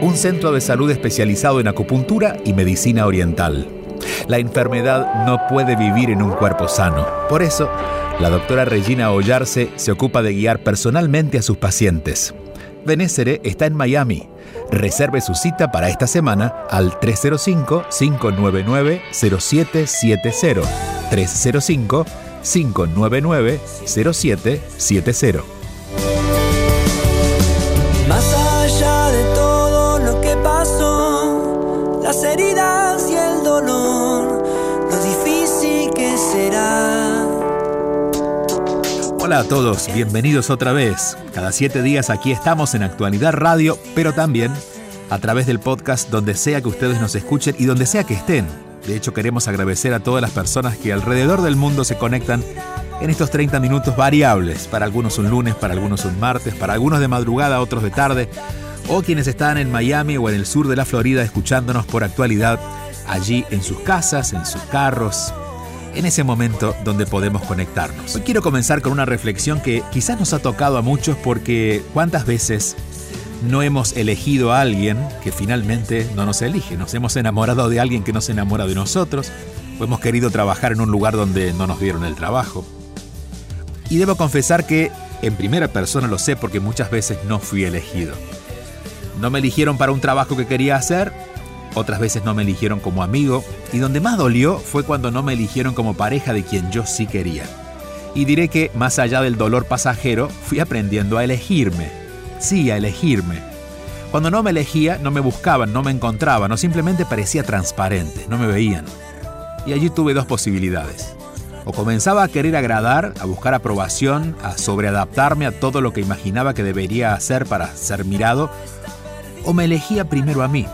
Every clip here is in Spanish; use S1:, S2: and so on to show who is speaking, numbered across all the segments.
S1: un centro de salud especializado en acupuntura y medicina oriental. La enfermedad no puede vivir en un cuerpo sano. Por eso, la doctora Regina Ollarse se ocupa de guiar personalmente a sus pacientes. Benésere está en Miami. Reserve su cita para esta semana al 305-599-0770. 305-599-0770. Hola a todos, bienvenidos otra vez. Cada siete días aquí estamos en Actualidad Radio, pero también a través del podcast donde sea que ustedes nos escuchen y donde sea que estén. De hecho, queremos agradecer a todas las personas que alrededor del mundo se conectan en estos 30 minutos variables. Para algunos un lunes, para algunos un martes, para algunos de madrugada, otros de tarde. O quienes están en Miami o en el sur de la Florida escuchándonos por actualidad allí en sus casas, en sus carros, en ese momento donde podemos conectarnos. Hoy quiero comenzar con una reflexión que quizás nos ha tocado a muchos porque cuántas veces no hemos elegido a alguien que finalmente no nos elige. Nos hemos enamorado de alguien que no se enamora de nosotros, o hemos querido trabajar en un lugar donde no nos dieron el trabajo. Y debo confesar que en primera persona lo sé porque muchas veces no fui elegido. No me eligieron para un trabajo que quería hacer, otras veces no me eligieron como amigo, y donde más dolió fue cuando no me eligieron como pareja de quien yo sí quería. Y diré que, más allá del dolor pasajero, fui aprendiendo a elegirme. Sí, a elegirme. Cuando no me elegía, no me buscaban, no me encontraban, o simplemente parecía transparente, no me veían. Y allí tuve dos posibilidades. O comenzaba a querer agradar, a buscar aprobación, a sobreadaptarme a todo lo que imaginaba que debería hacer para ser mirado, o me elegía primero a mí.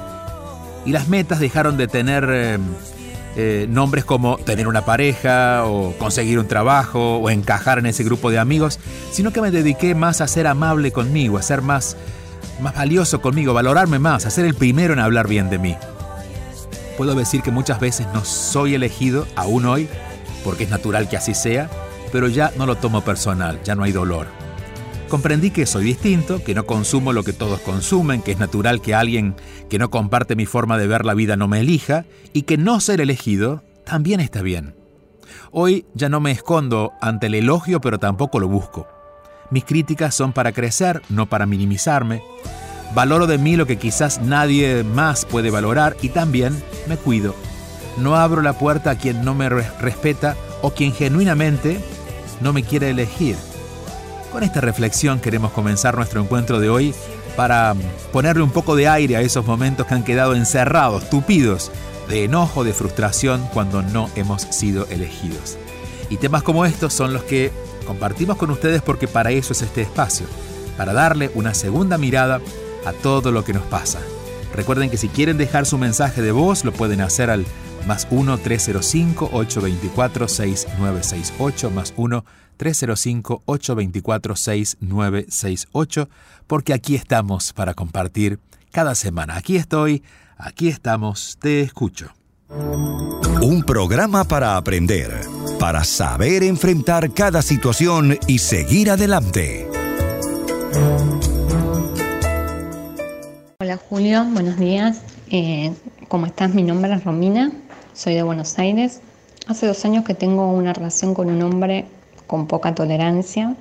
S1: Y las metas dejaron de tener eh, eh, nombres como tener una pareja, o conseguir un trabajo, o encajar en ese grupo de amigos, sino que me dediqué más a ser amable conmigo, a ser más, más valioso conmigo, valorarme más, a ser el primero en hablar bien de mí. Puedo decir que muchas veces no soy elegido, aún hoy, porque es natural que así sea, pero ya no lo tomo personal, ya no hay dolor. Comprendí que soy distinto, que no consumo lo que todos consumen, que es natural que alguien que no comparte mi forma de ver la vida no me elija, y que no ser elegido también está bien. Hoy ya no me escondo ante el elogio, pero tampoco lo busco. Mis críticas son para crecer, no para minimizarme. Valoro de mí lo que quizás nadie más puede valorar y también me cuido no abro la puerta a quien no me respeta o quien genuinamente no me quiere elegir. Con esta reflexión queremos comenzar nuestro encuentro de hoy para ponerle un poco de aire a esos momentos que han quedado encerrados, tupidos, de enojo, de frustración cuando no hemos sido elegidos. Y temas como estos son los que compartimos con ustedes porque para eso es este espacio, para darle una segunda mirada a todo lo que nos pasa. Recuerden que si quieren dejar su mensaje de voz lo pueden hacer al más 1-305-824-6968, más 1-305-824-6968, porque aquí estamos para compartir cada semana. Aquí estoy, aquí estamos, te escucho.
S2: Un programa para aprender, para saber enfrentar cada situación y seguir adelante.
S3: Hola Julio, buenos días. Eh, ¿Cómo estás? Mi nombre es Romina, soy de Buenos Aires. Hace dos años que tengo una relación con un hombre con poca tolerancia,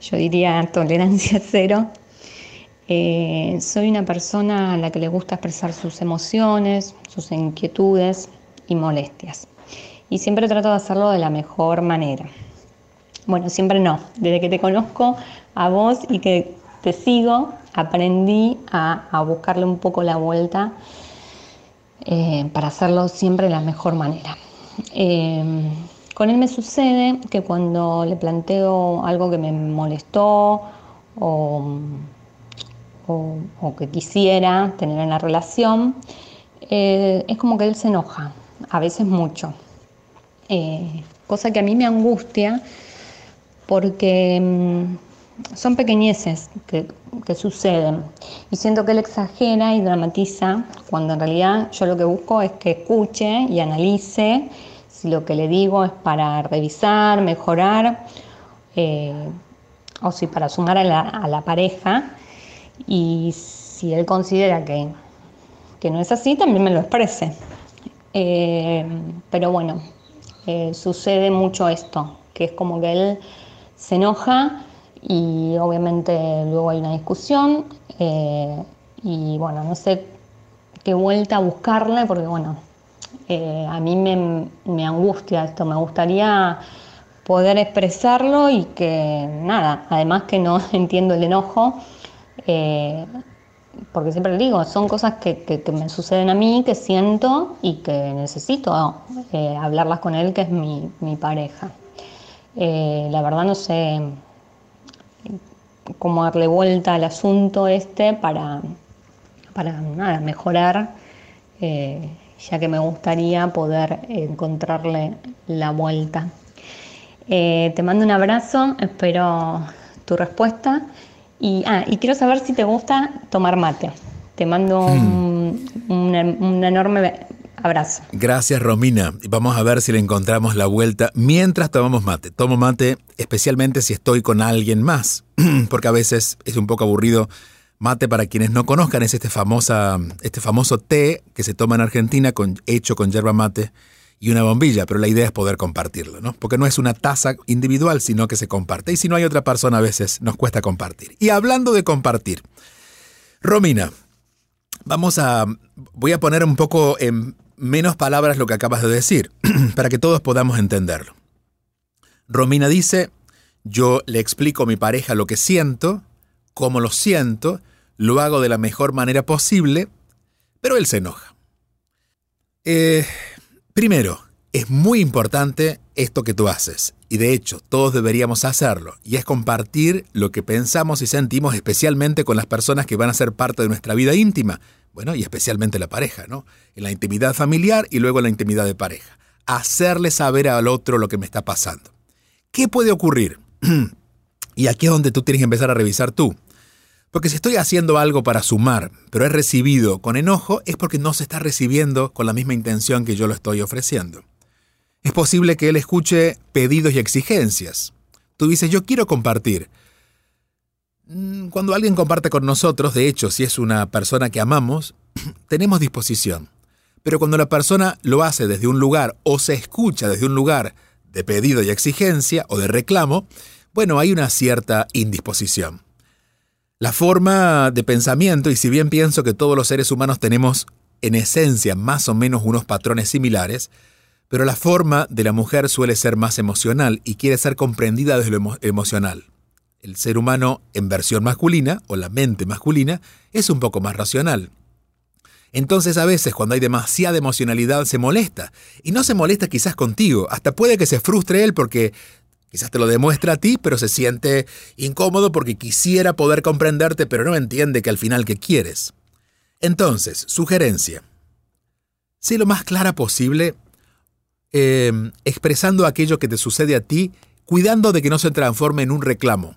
S3: yo diría tolerancia cero. Eh, soy una persona a la que le gusta expresar sus emociones, sus inquietudes y molestias. Y siempre trato de hacerlo de la mejor manera. Bueno, siempre no. Desde que te conozco a vos y que te sigo, aprendí a, a buscarle un poco la vuelta eh, para hacerlo siempre de la mejor manera. Eh, con él me sucede que cuando le planteo algo que me molestó o, o, que quisiera tener en la relación, eh, es como que él se enoja, a veces mucho. Cosa que a mí me angustia porque mm, son pequeñeces que, que, suceden y siento que él exagera y dramatiza cuando en realidad yo lo que busco es que escuche y analice si lo que le digo es para revisar, mejorar eh, o si para sumar a la, pareja y si él considera que, que, no es así, también me lo exprese. Eh, pero bueno, eh, sucede mucho esto, que es como que él se enoja y obviamente luego hay una discusión y bueno, no sé qué vuelta a buscarle porque bueno, a mí me, me angustia esto, me gustaría poder expresarlo y que nada, además que no entiendo el enojo, eh, porque siempre le digo, son cosas que, me suceden a mí, que siento y que necesito eh, hablarlas con él, que es mi, pareja. Eh, la verdad no sé cómo darle vuelta al asunto este para, para nada, mejorar, ya que me gustaría poder encontrarle la vuelta. Eh, te mando un abrazo, espero tu respuesta. Y, ah, y quiero saber si te gusta tomar mate. Te mando un, hmm. enorme abrazo.
S1: Gracias, Romina. Vamos a ver si le encontramos la vuelta mientras tomamos mate. Tomo mate especialmente si estoy con alguien más, porque a veces es un poco aburrido. Mate, para quienes no conozcan, es este, famosa, este famoso té que se toma en Argentina hecho con yerba mate y una bombilla, pero la idea es poder compartirlo, ¿no? Porque no es una taza individual, sino que se comparte. Y si no hay otra persona, a veces nos cuesta compartir. Y hablando de compartir, Romina, vamos a. Voy a poner un poco en menos palabras lo que acabas de decir, para que todos podamos entenderlo. Romina dice: Yo le explico a mi pareja lo que siento, cómo lo siento, lo hago de la mejor manera posible, pero él se enoja. Eh Primero, es muy importante esto que tú haces, y de hecho todos deberíamos hacerlo, y es compartir lo que pensamos y sentimos especialmente con las personas que van a ser parte de nuestra vida íntima, bueno, y especialmente la pareja, ¿no? En la intimidad familiar y luego en la intimidad de pareja. Hacerle saber al otro lo que me está pasando. ¿Qué puede ocurrir? y aquí es donde tú tienes que empezar a revisar tú. Porque si estoy haciendo algo para sumar, pero es recibido con enojo, es porque no se está recibiendo con la misma intención que yo lo estoy ofreciendo. Es posible que él escuche pedidos y exigencias. Tú dices, yo quiero compartir. Mm, cuando alguien comparte con nosotros, de hecho, si es una persona que amamos, tenemos disposición. Pero cuando la persona lo hace desde un lugar o se escucha desde un lugar de pedido y exigencia o de reclamo, bueno, hay una cierta indisposición. La forma de pensamiento, y si bien pienso que todos los seres humanos tenemos en esencia más o menos unos patrones similares, pero la forma de la mujer suele ser más emocional y quiere ser comprendida desde lo emocional. El ser humano en versión masculina, o la mente masculina, es un poco más racional. Entonces a veces cuando hay demasiada emocionalidad se molesta. Y no se molesta quizás contigo, hasta puede que se frustre él porque Quizás te lo demuestra a ti, pero se siente incómodo porque quisiera poder comprenderte, pero no entiende que al final qué quieres. Entonces, sugerencia. Sé lo más clara posible, em, expresando aquello que te sucede a ti, cuidando de que no se transforme en un reclamo.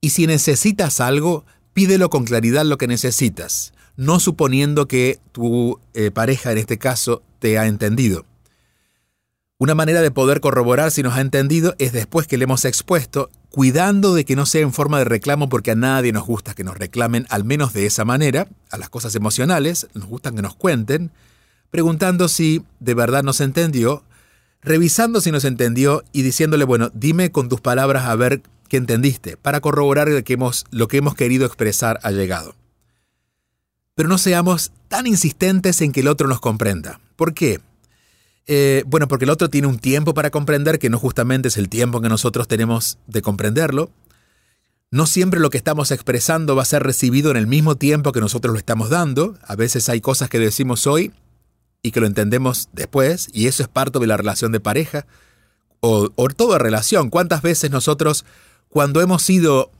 S1: Y si necesitas algo, pídelo con claridad lo que necesitas, no suponiendo que tu eh, pareja en este caso te ha entendido. Una manera de poder corroborar si nos ha entendido es después que le hemos expuesto, cuidando de que no sea en forma de reclamo porque a nadie nos gusta que nos reclamen, al menos de esa manera, a las cosas emocionales, nos gustan que nos cuenten, preguntando si de verdad nos entendió, revisando si nos entendió y diciéndole, bueno, dime con tus palabras a ver qué entendiste, para corroborar que hemos, lo que hemos querido expresar ha llegado. Pero no seamos tan insistentes en que el otro nos comprenda. ¿Por qué? Eh, bueno, porque el otro tiene un tiempo para comprender que no justamente es el tiempo que nosotros tenemos de comprenderlo. No siempre lo que estamos expresando va a ser recibido en el mismo tiempo que nosotros lo estamos dando. A veces hay cosas que decimos hoy y que lo entendemos después, y eso es parte de la relación de pareja o, toda relación. ¿Cuántas veces nosotros, cuando hemos sido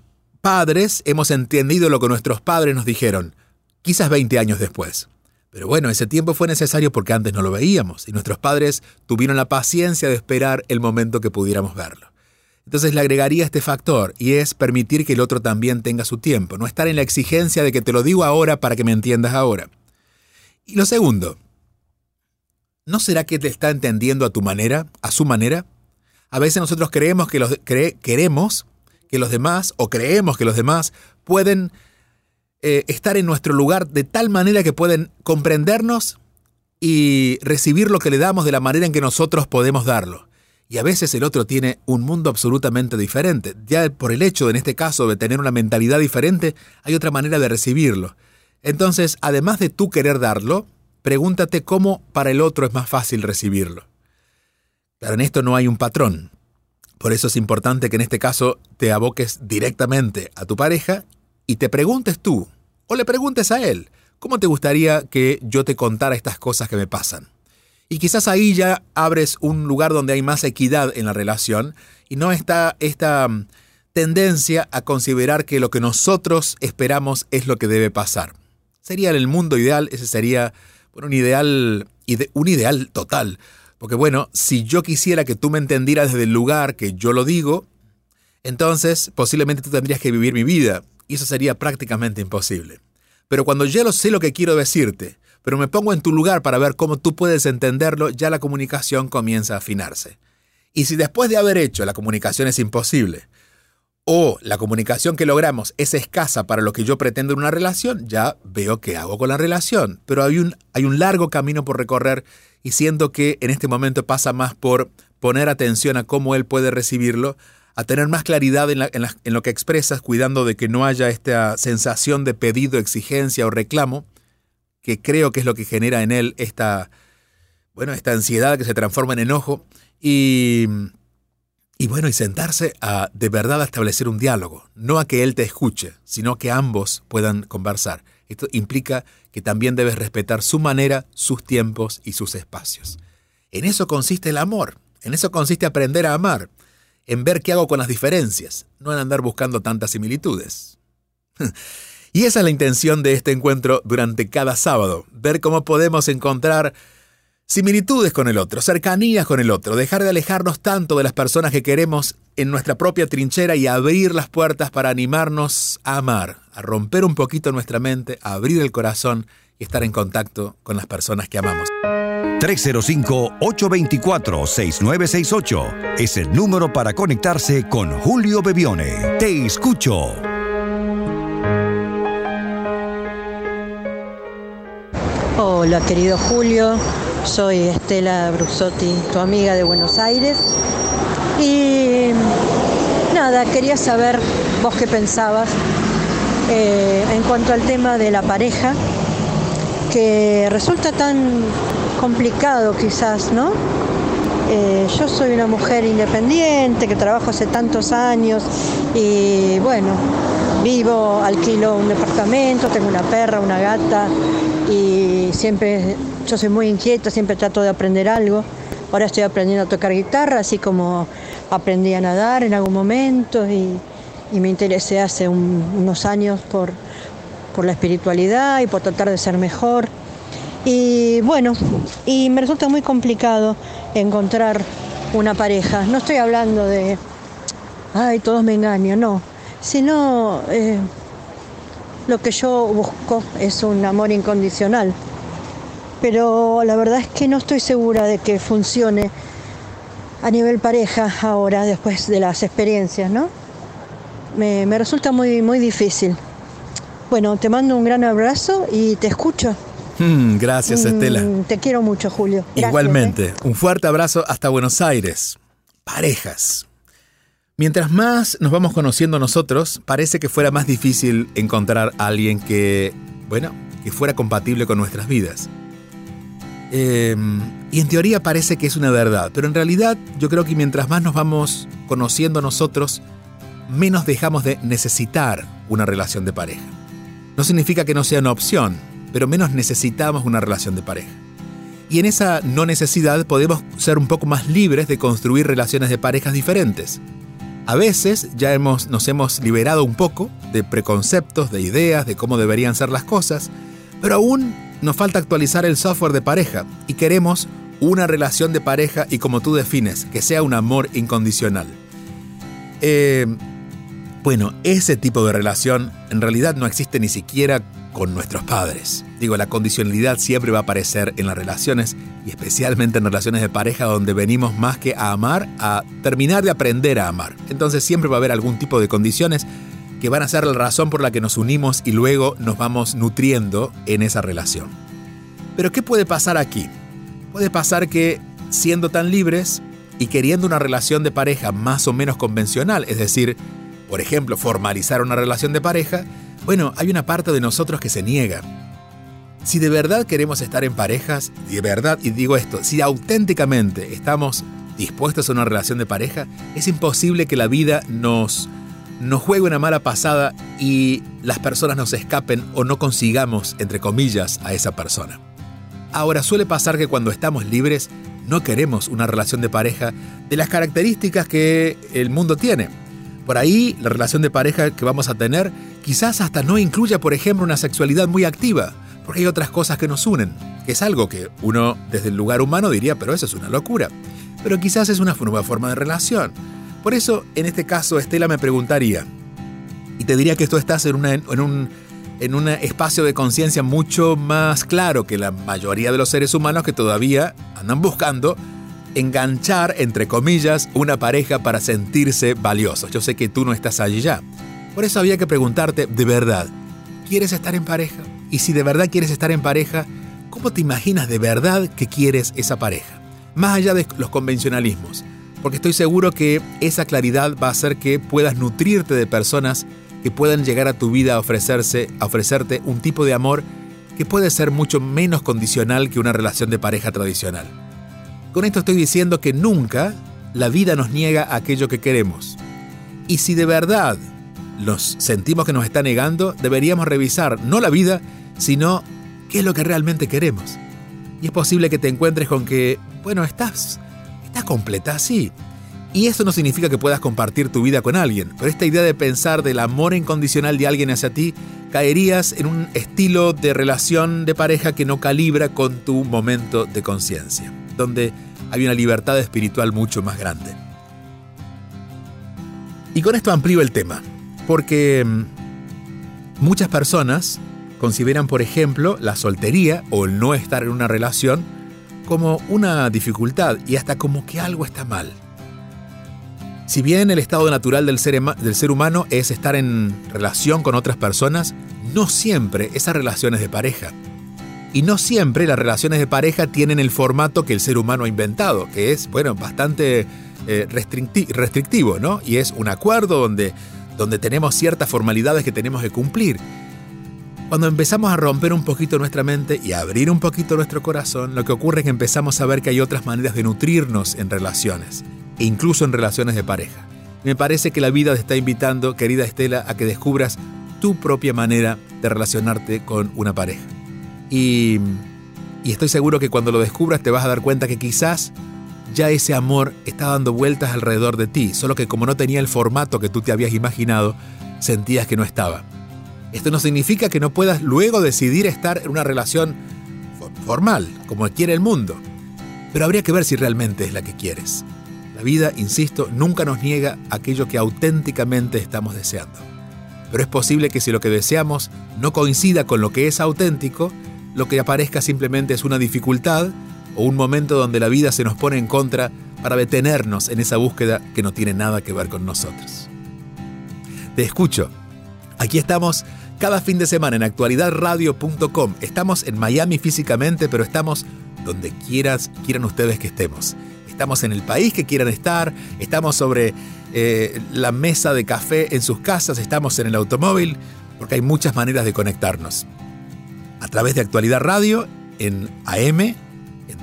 S1: padres hemos entendido lo que nuestros padres nos dijeron, quizás 20 años después. Pero bueno, ese tiempo fue necesario porque antes no lo veíamos y nuestros padres tuvieron la paciencia de esperar el momento que pudiéramos verlo. Entonces le agregaría este factor y es permitir que el otro también tenga su tiempo, no estar en la exigencia de que te lo digo ahora para que me entiendas ahora. Y lo segundo, ¿no será que te está entendiendo a tu manera, a su manera? A veces nosotros creemos que los, queremos que los demás o creemos que los demás pueden eh, estar en nuestro lugar de tal manera que pueden comprendernos y recibir lo que le damos de la manera en que nosotros podemos darlo. Y a veces el otro tiene un mundo absolutamente diferente. Ya por el hecho, en este caso, de tener una mentalidad diferente, hay otra manera de recibirlo. Entonces, además de tú querer darlo, pregúntate cómo para el otro es más fácil recibirlo. Pero en esto no hay un patrón. Por eso es importante que en este caso te aboques directamente a tu pareja y te preguntes tú, o le preguntes a él, ¿cómo te gustaría que yo te contara estas cosas que me pasan? Y quizás ahí ya abres un lugar donde hay más equidad en la relación y no está esta mm, tendencia a considerar que lo que nosotros esperamos es lo que debe pasar. Sería el mundo ideal, ese sería un ideal un ideal total. Porque bueno, si yo quisiera que tú me entendieras desde el lugar que yo lo digo, entonces posiblemente tú tendrías que vivir mi vida y eso sería prácticamente imposible. Pero cuando ya lo sé lo que quiero decirte, pero me pongo en tu lugar para ver cómo tú puedes entenderlo, ya la comunicación comienza a afinarse. Y si después de haber hecho la comunicación es imposible, o la comunicación que logramos es escasa para lo que yo pretendo en una relación, ya veo qué hago con la relación. Pero hay un, hay un largo camino por recorrer y siento que en este momento pasa más por poner atención a cómo él puede recibirlo a tener más claridad en, lo que expresas, cuidando de que no haya esta sensación de pedido, exigencia o reclamo, que creo que es lo que genera en él esta, bueno, esta ansiedad que se transforma en enojo, y, y bueno, y sentarse a de verdad a establecer un diálogo, no a que él te escuche, sino que ambos puedan conversar. Esto implica que también debes respetar su manera, sus tiempos y sus espacios. En eso consiste el amor, en eso consiste aprender a amar en ver qué hago con las diferencias, no en andar buscando tantas similitudes. y esa es la intención de este encuentro durante cada sábado, ver cómo podemos encontrar similitudes con el otro, cercanías con el otro, dejar de alejarnos tanto de las personas que queremos en nuestra propia trinchera y abrir las puertas para animarnos a amar, a romper un poquito nuestra mente, a abrir el corazón y estar en contacto con las personas que amamos.
S2: 305-824-6968 es el número para conectarse con Julio Bebione. Te escucho.
S4: Hola querido Julio, soy Estela Brusotti, tu amiga de Buenos Aires. Y nada, quería saber vos qué pensabas eh, en cuanto al tema de la pareja, que resulta tan complicado quizás, ¿no? Eh, yo soy una mujer independiente que trabajo hace tantos años y bueno, vivo, alquilo un departamento, tengo una perra, una gata y siempre, yo soy muy inquieta, siempre trato de aprender algo. Ahora estoy aprendiendo a tocar guitarra, así como aprendí a nadar en algún momento y, me interesé hace unos años por, por la espiritualidad y por tratar de ser mejor. Y bueno, y me resulta muy complicado encontrar una pareja. No estoy hablando de, ay, todos me engañan, no, sino eh, lo que yo busco es un amor incondicional. Pero la verdad es que no estoy segura de que funcione a nivel pareja ahora, después de las experiencias, ¿no? Me, me resulta muy, muy difícil. Bueno, te mando un gran abrazo y te escucho.
S1: Mm, gracias, mm, Estela.
S4: Te quiero mucho, Julio.
S1: Igualmente. ¿eh? Un fuerte abrazo hasta Buenos Aires. Parejas. Mientras más nos vamos conociendo nosotros, parece que fuera más difícil encontrar a alguien que, bueno, que fuera compatible con nuestras vidas. Em, y en teoría parece que es una verdad, pero en realidad yo creo que mientras más nos vamos conociendo nosotros, menos dejamos de necesitar una relación de pareja. No significa que no sea una opción, pero menos necesitamos una relación de pareja. Y en esa no necesidad podemos ser un poco más libres de construir relaciones de parejas diferentes. A veces ya hemos, nos hemos liberado un poco de preconceptos, de ideas, de cómo deberían ser las cosas, pero aún nos falta actualizar el software de pareja y queremos una relación de pareja y como tú defines, que sea un amor incondicional. Eh, bueno, ese tipo de relación en realidad no existe ni siquiera con nuestros padres. Digo, la condicionalidad siempre va a aparecer en las relaciones y especialmente en relaciones de pareja donde venimos más que a amar, a terminar de aprender a amar. Entonces siempre va a haber algún tipo de condiciones que van a ser la razón por la que nos unimos y luego nos vamos nutriendo en esa relación. Pero ¿qué puede pasar aquí? Puede pasar que siendo tan libres y queriendo una relación de pareja más o menos convencional, es decir, por ejemplo, formalizar una relación de pareja, bueno, hay una parte de nosotros que se niega. Si de verdad queremos estar en parejas, de verdad, y digo esto, si auténticamente estamos dispuestos a una relación de pareja, es imposible que la vida nos, nos juegue una mala pasada y las personas nos escapen o no consigamos, entre comillas, a esa persona. Ahora, suele pasar que cuando estamos libres, no queremos una relación de pareja de las características que el mundo tiene. Por ahí, la relación de pareja que vamos a tener quizás hasta no incluya, por ejemplo, una sexualidad muy activa, porque hay otras cosas que nos unen, que es algo que uno desde el lugar humano diría, pero eso es una locura. Pero quizás es una nueva forma de relación. Por eso, en este caso, Estela me preguntaría, y te diría que esto estás en, en un, en un espacio de conciencia mucho más claro que la mayoría de los seres humanos que todavía andan buscando enganchar, entre comillas, una pareja para sentirse valiosos. Yo sé que tú no estás allí ya. Por eso había que preguntarte, de verdad, ¿quieres estar en pareja? Y si de verdad quieres estar en pareja, ¿cómo te imaginas de verdad que quieres esa pareja? Más allá de los convencionalismos. Porque estoy seguro que esa claridad va a hacer que puedas nutrirte de personas que puedan llegar a tu vida a, ofrecerse, a ofrecerte un tipo de amor que puede ser mucho menos condicional que una relación de pareja tradicional. Con esto estoy diciendo que nunca la vida nos niega aquello que queremos. Y si de verdad nos sentimos que nos está negando, deberíamos revisar no la vida, sino qué es lo que realmente queremos. Y es posible que te encuentres con que, bueno, estás, completa, sí. Y eso no significa que puedas compartir tu vida con alguien, pero esta idea de pensar del amor incondicional de alguien hacia ti, caerías en un estilo de relación de pareja que no calibra con tu momento de conciencia, donde hay una libertad espiritual mucho más grande. Y con esto amplío el tema, porque mm, muchas personas consideran, por ejemplo, la soltería o el no estar en una relación como una dificultad y hasta como que algo está mal. Si bien el estado natural del ser, del ser, humano es estar en relación con otras personas, no siempre esa relación es de pareja. Y no siempre las relaciones de pareja tienen el formato que el ser humano ha inventado, que es, bueno, bastante eh, restrictivo, ¿no? Y es un acuerdo donde, donde tenemos ciertas formalidades que tenemos que cumplir. Cuando empezamos a romper un poquito nuestra mente y a abrir un poquito nuestro corazón, lo que ocurre es que empezamos a ver que hay otras maneras de nutrirnos en relaciones, e incluso en relaciones de pareja. Me parece que la vida te está invitando, querida Estela, a que descubras tu propia manera de relacionarte con una pareja. Y, estoy seguro que cuando lo descubras te vas a dar cuenta que quizás ya ese amor está dando vueltas alrededor de ti, solo que como no tenía el formato que tú te habías imaginado, sentías que no estaba. Esto no significa que no puedas luego decidir estar en una relación formal, como quiere el mundo, pero habría que ver si realmente es la que quieres. La vida, insisto, nunca nos niega aquello que auténticamente estamos deseando. Pero es posible que si lo que deseamos no coincida con lo que es auténtico, lo que aparezca simplemente es una dificultad o un momento donde la vida se nos pone en contra para detenernos en esa búsqueda que no tiene nada que ver con nosotros. Te escucho. Aquí estamos cada fin de semana en actualidadradio.com. Estamos en Miami físicamente, pero estamos donde quieran ustedes que estemos. Estamos en el país que quieran estar, estamos sobre eh, la mesa de café en sus casas, estamos en el automóvil, porque hay muchas maneras de conectarnos a través de Actualidad Radio en AM, en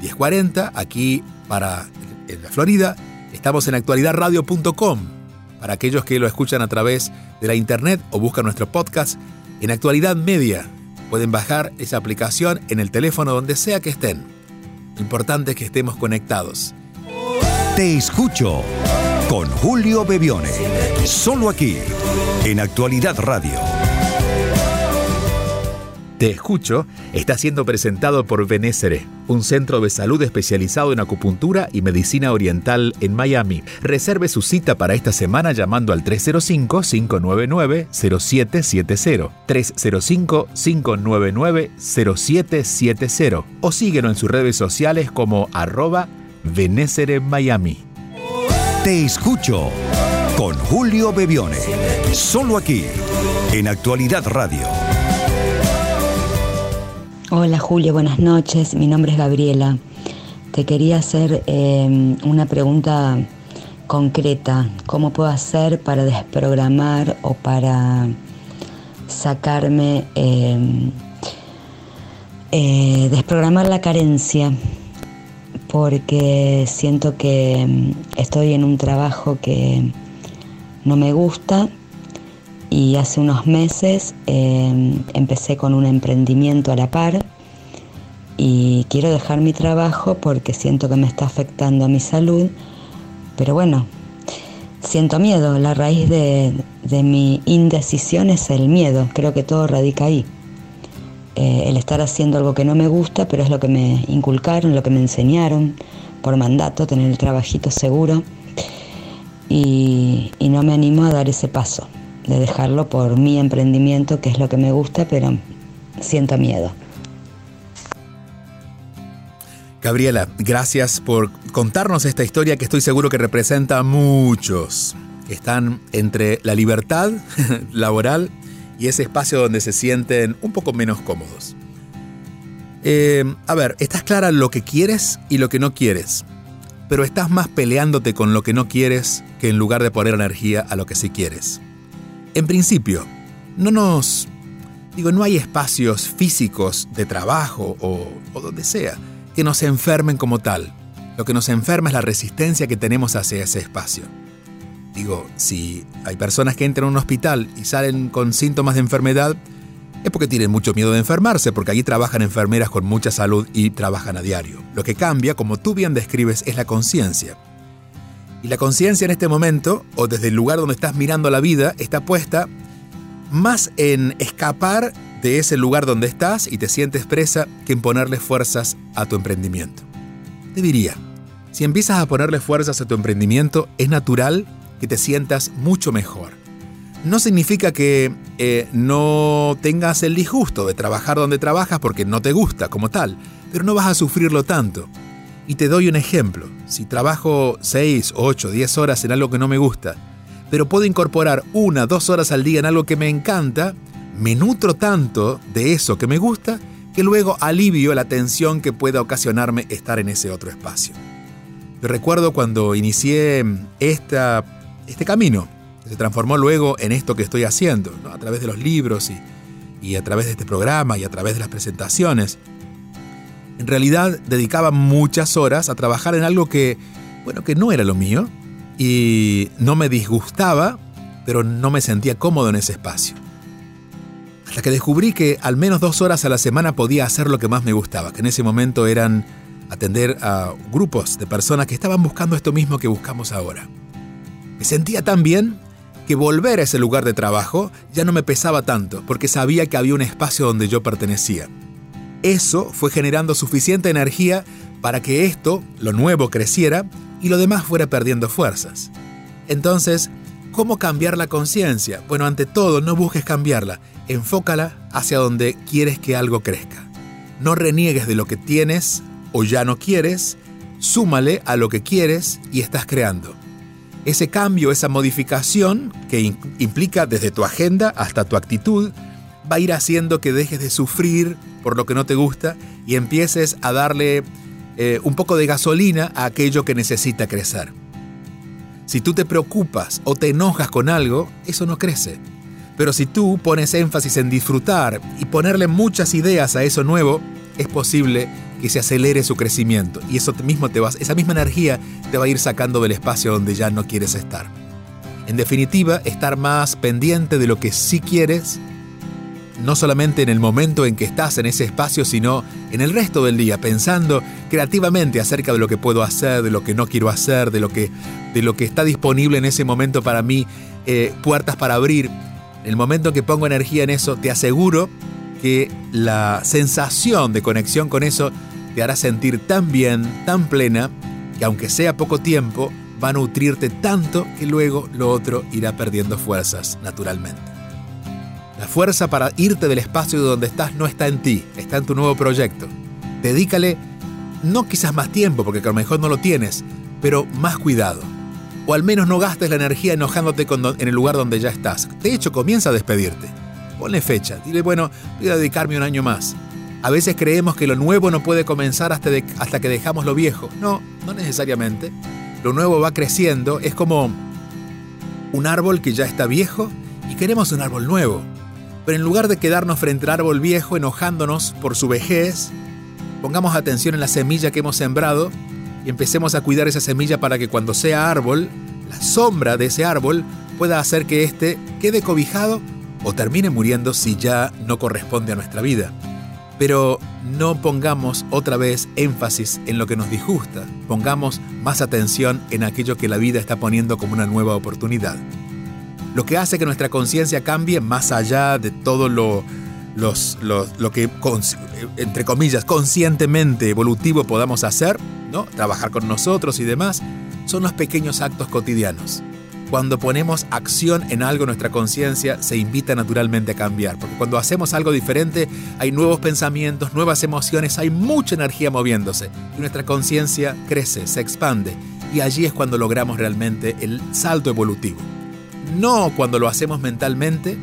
S1: 1040, aquí para en la Florida. Estamos en actualidadradio.com para aquellos que lo escuchan a través de la internet o buscan nuestro podcast en Actualidad Media. Pueden bajar esa aplicación en el teléfono donde sea que estén. Importante que estemos conectados.
S2: Te escucho con Julio Bebione. Solo aquí, en Actualidad Radio.
S1: Te escucho está siendo presentado por Benésere, un centro de salud especializado en acupuntura y medicina oriental en Miami. Reserve su cita para esta semana llamando al 305-599-0770. 305-599-0770 o síguelo en sus redes sociales como arroba Benésere Miami.
S2: Te escucho con Julio Bebione. Solo aquí, en Actualidad Radio.
S5: Hola Julio, buenas noches. Mi nombre es Gabriela. Te quería hacer eh, una pregunta concreta. ¿Cómo puedo hacer para desprogramar o para sacarme, eh, eh, desprogramar la carencia? Porque siento que mm, estoy en un trabajo que no me gusta y hace unos meses eh, empecé con un emprendimiento a la par y quiero dejar mi trabajo porque siento que me está afectando a mi salud, pero bueno, siento miedo, la raíz de, de mi indecisión es el miedo, creo que todo radica ahí. Eh, el estar haciendo algo que no me gusta, pero es lo que me inculcaron, lo que me enseñaron por mandato, tener el trabajito seguro. Y, y no me animo a dar ese paso de dejarlo por mi emprendimiento, que es lo que me gusta, pero siento miedo.
S1: Gabriela, gracias por contarnos esta historia que estoy seguro que representa a muchos que están entre la libertad laboral y ese espacio donde se sienten un poco menos cómodos. Eh, a ver, estás clara lo que quieres y lo que no quieres, pero estás más peleándote con lo que no quieres que en lugar de poner energía a lo que sí quieres. En principio, no nos... Digo, no hay espacios físicos de trabajo o, donde sea que nos enfermen como tal. Lo que nos enferma es la resistencia que tenemos hacia ese espacio. Digo, si hay personas que entran a un hospital y salen con síntomas de enfermedad, es porque tienen mucho miedo de enfermarse, porque allí trabajan enfermeras con mucha salud y trabajan a diario. Lo que cambia, como tú bien describes, es la conciencia. Y la conciencia en este momento, o desde el lugar donde estás mirando la vida, está puesta más en escapar de ese lugar donde estás y te sientes presa que en ponerle fuerzas a tu emprendimiento. Te diría, si empiezas a ponerle fuerzas a tu emprendimiento, es natural que te sientas mucho mejor. No significa que eh, no tengas el disgusto de trabajar donde trabajas porque no te gusta como tal, pero no vas a sufrirlo tanto. Y te doy un ejemplo. Si trabajo 6, 8, 10 horas en algo que no me gusta, pero puedo incorporar una, dos horas al día en algo que me encanta, me nutro tanto de eso que me gusta que luego alivio la tensión que pueda ocasionarme estar en ese otro espacio. Yo recuerdo cuando inicié esta, este camino, que se transformó luego en esto que estoy haciendo, a través de los libros y, y a través de este programa y a través de las presentaciones. En realidad dedicaba muchas horas a trabajar en algo que, bueno, que no era lo mío y no me disgustaba, pero no me sentía cómodo en ese espacio hasta que descubrí que al menos dos horas a la semana podía hacer lo que más me gustaba, que en ese momento eran atender a grupos de personas que estaban buscando esto mismo que buscamos ahora. Me sentía tan bien que volver a ese lugar de trabajo ya no me pesaba tanto, porque sabía que había un espacio donde yo pertenecía. Eso fue generando suficiente energía para que esto, lo nuevo, creciera y lo demás fuera perdiendo fuerzas. Entonces, ¿cómo cambiar la conciencia? Bueno, ante todo, no busques cambiarla, enfócala hacia donde quieres que algo crezca. No reniegues de lo que tienes o ya no quieres, súmale a lo que quieres y estás creando. Ese cambio, esa modificación que implica desde tu agenda hasta tu actitud, va a ir haciendo que dejes de sufrir por lo que no te gusta y empieces a darle eh, un poco de gasolina a aquello que necesita crecer. Si tú te preocupas o te enojas con algo, eso no crece. Pero si tú pones énfasis en disfrutar y ponerle muchas ideas a eso nuevo, es posible que se acelere su crecimiento y eso mismo te vas, esa misma energía te va a ir sacando del espacio donde ya no quieres estar. En definitiva, estar más pendiente de lo que sí quieres no solamente en el momento en que estás en ese espacio, sino en el resto del día, pensando creativamente acerca de lo que puedo hacer, de lo que no quiero hacer, de lo que, de lo que está disponible en ese momento para mí, eh, puertas para abrir. En el momento que pongo energía en eso, te aseguro que la sensación de conexión con eso te hará sentir tan bien, tan plena, que aunque sea poco tiempo, va a nutrirte tanto que luego lo otro irá perdiendo fuerzas naturalmente. La fuerza para irte del espacio de donde estás no está en ti, está en tu nuevo proyecto. Dedícale no quizás más tiempo, porque a lo mejor no lo tienes, pero más cuidado. O al menos no gastes la energía enojándote en el lugar donde ya estás. De hecho, comienza a despedirte. Ponle fecha. Dile, bueno, voy a dedicarme un año más. A veces creemos que lo nuevo no puede comenzar hasta, hasta que dejamos lo viejo. No, no necesariamente lo nuevo va creciendo, es como un árbol que ya está viejo y queremos un árbol nuevo. Pero en lugar de quedarnos frente al árbol viejo enojándonos por su vejez, pongamos atención en la semilla que hemos sembrado y empecemos a cuidar esa semilla para que cuando sea árbol, la sombra de ese árbol pueda hacer que éste quede cobijado o termine muriendo si ya no corresponde a nuestra vida. Pero no pongamos otra vez énfasis en lo que nos disgusta, pongamos más atención en aquello que la vida está poniendo como una nueva oportunidad. Lo que hace que nuestra conciencia cambie más allá de todo lo, lo que, entre comillas, conscientemente evolutivo podamos hacer, ¿no? trabajar con nosotros y demás, son los pequeños actos cotidianos. Cuando ponemos acción en algo, nuestra conciencia se invita naturalmente a cambiar, porque cuando hacemos algo diferente hay nuevos pensamientos, nuevas emociones, hay mucha energía moviéndose y nuestra conciencia crece, se expande y allí es cuando logramos realmente el salto evolutivo. No cuando lo hacemos mentalmente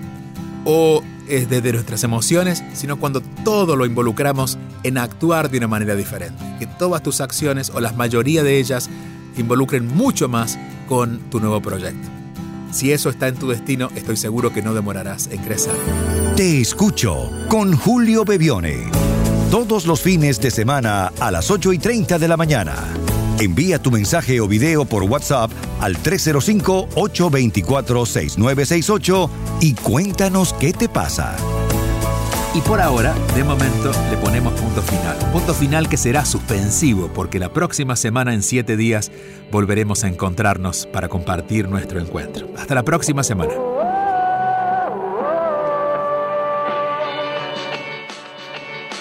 S1: o desde nuestras emociones, sino cuando todo lo involucramos en actuar de una manera diferente. Que todas tus acciones o la mayoría de ellas involucren mucho más con tu nuevo proyecto. Si eso está en tu destino, estoy seguro que no demorarás en crecer.
S2: Te escucho con Julio Bebione. Todos los fines de semana a las 8 y 30 de la mañana. Envía tu mensaje o video por WhatsApp al 305-824-6968 y cuéntanos qué te pasa.
S1: Y por ahora, de momento, le ponemos punto final. Punto final que será suspensivo porque la próxima semana, en siete días, volveremos a encontrarnos para compartir nuestro encuentro. Hasta la próxima semana.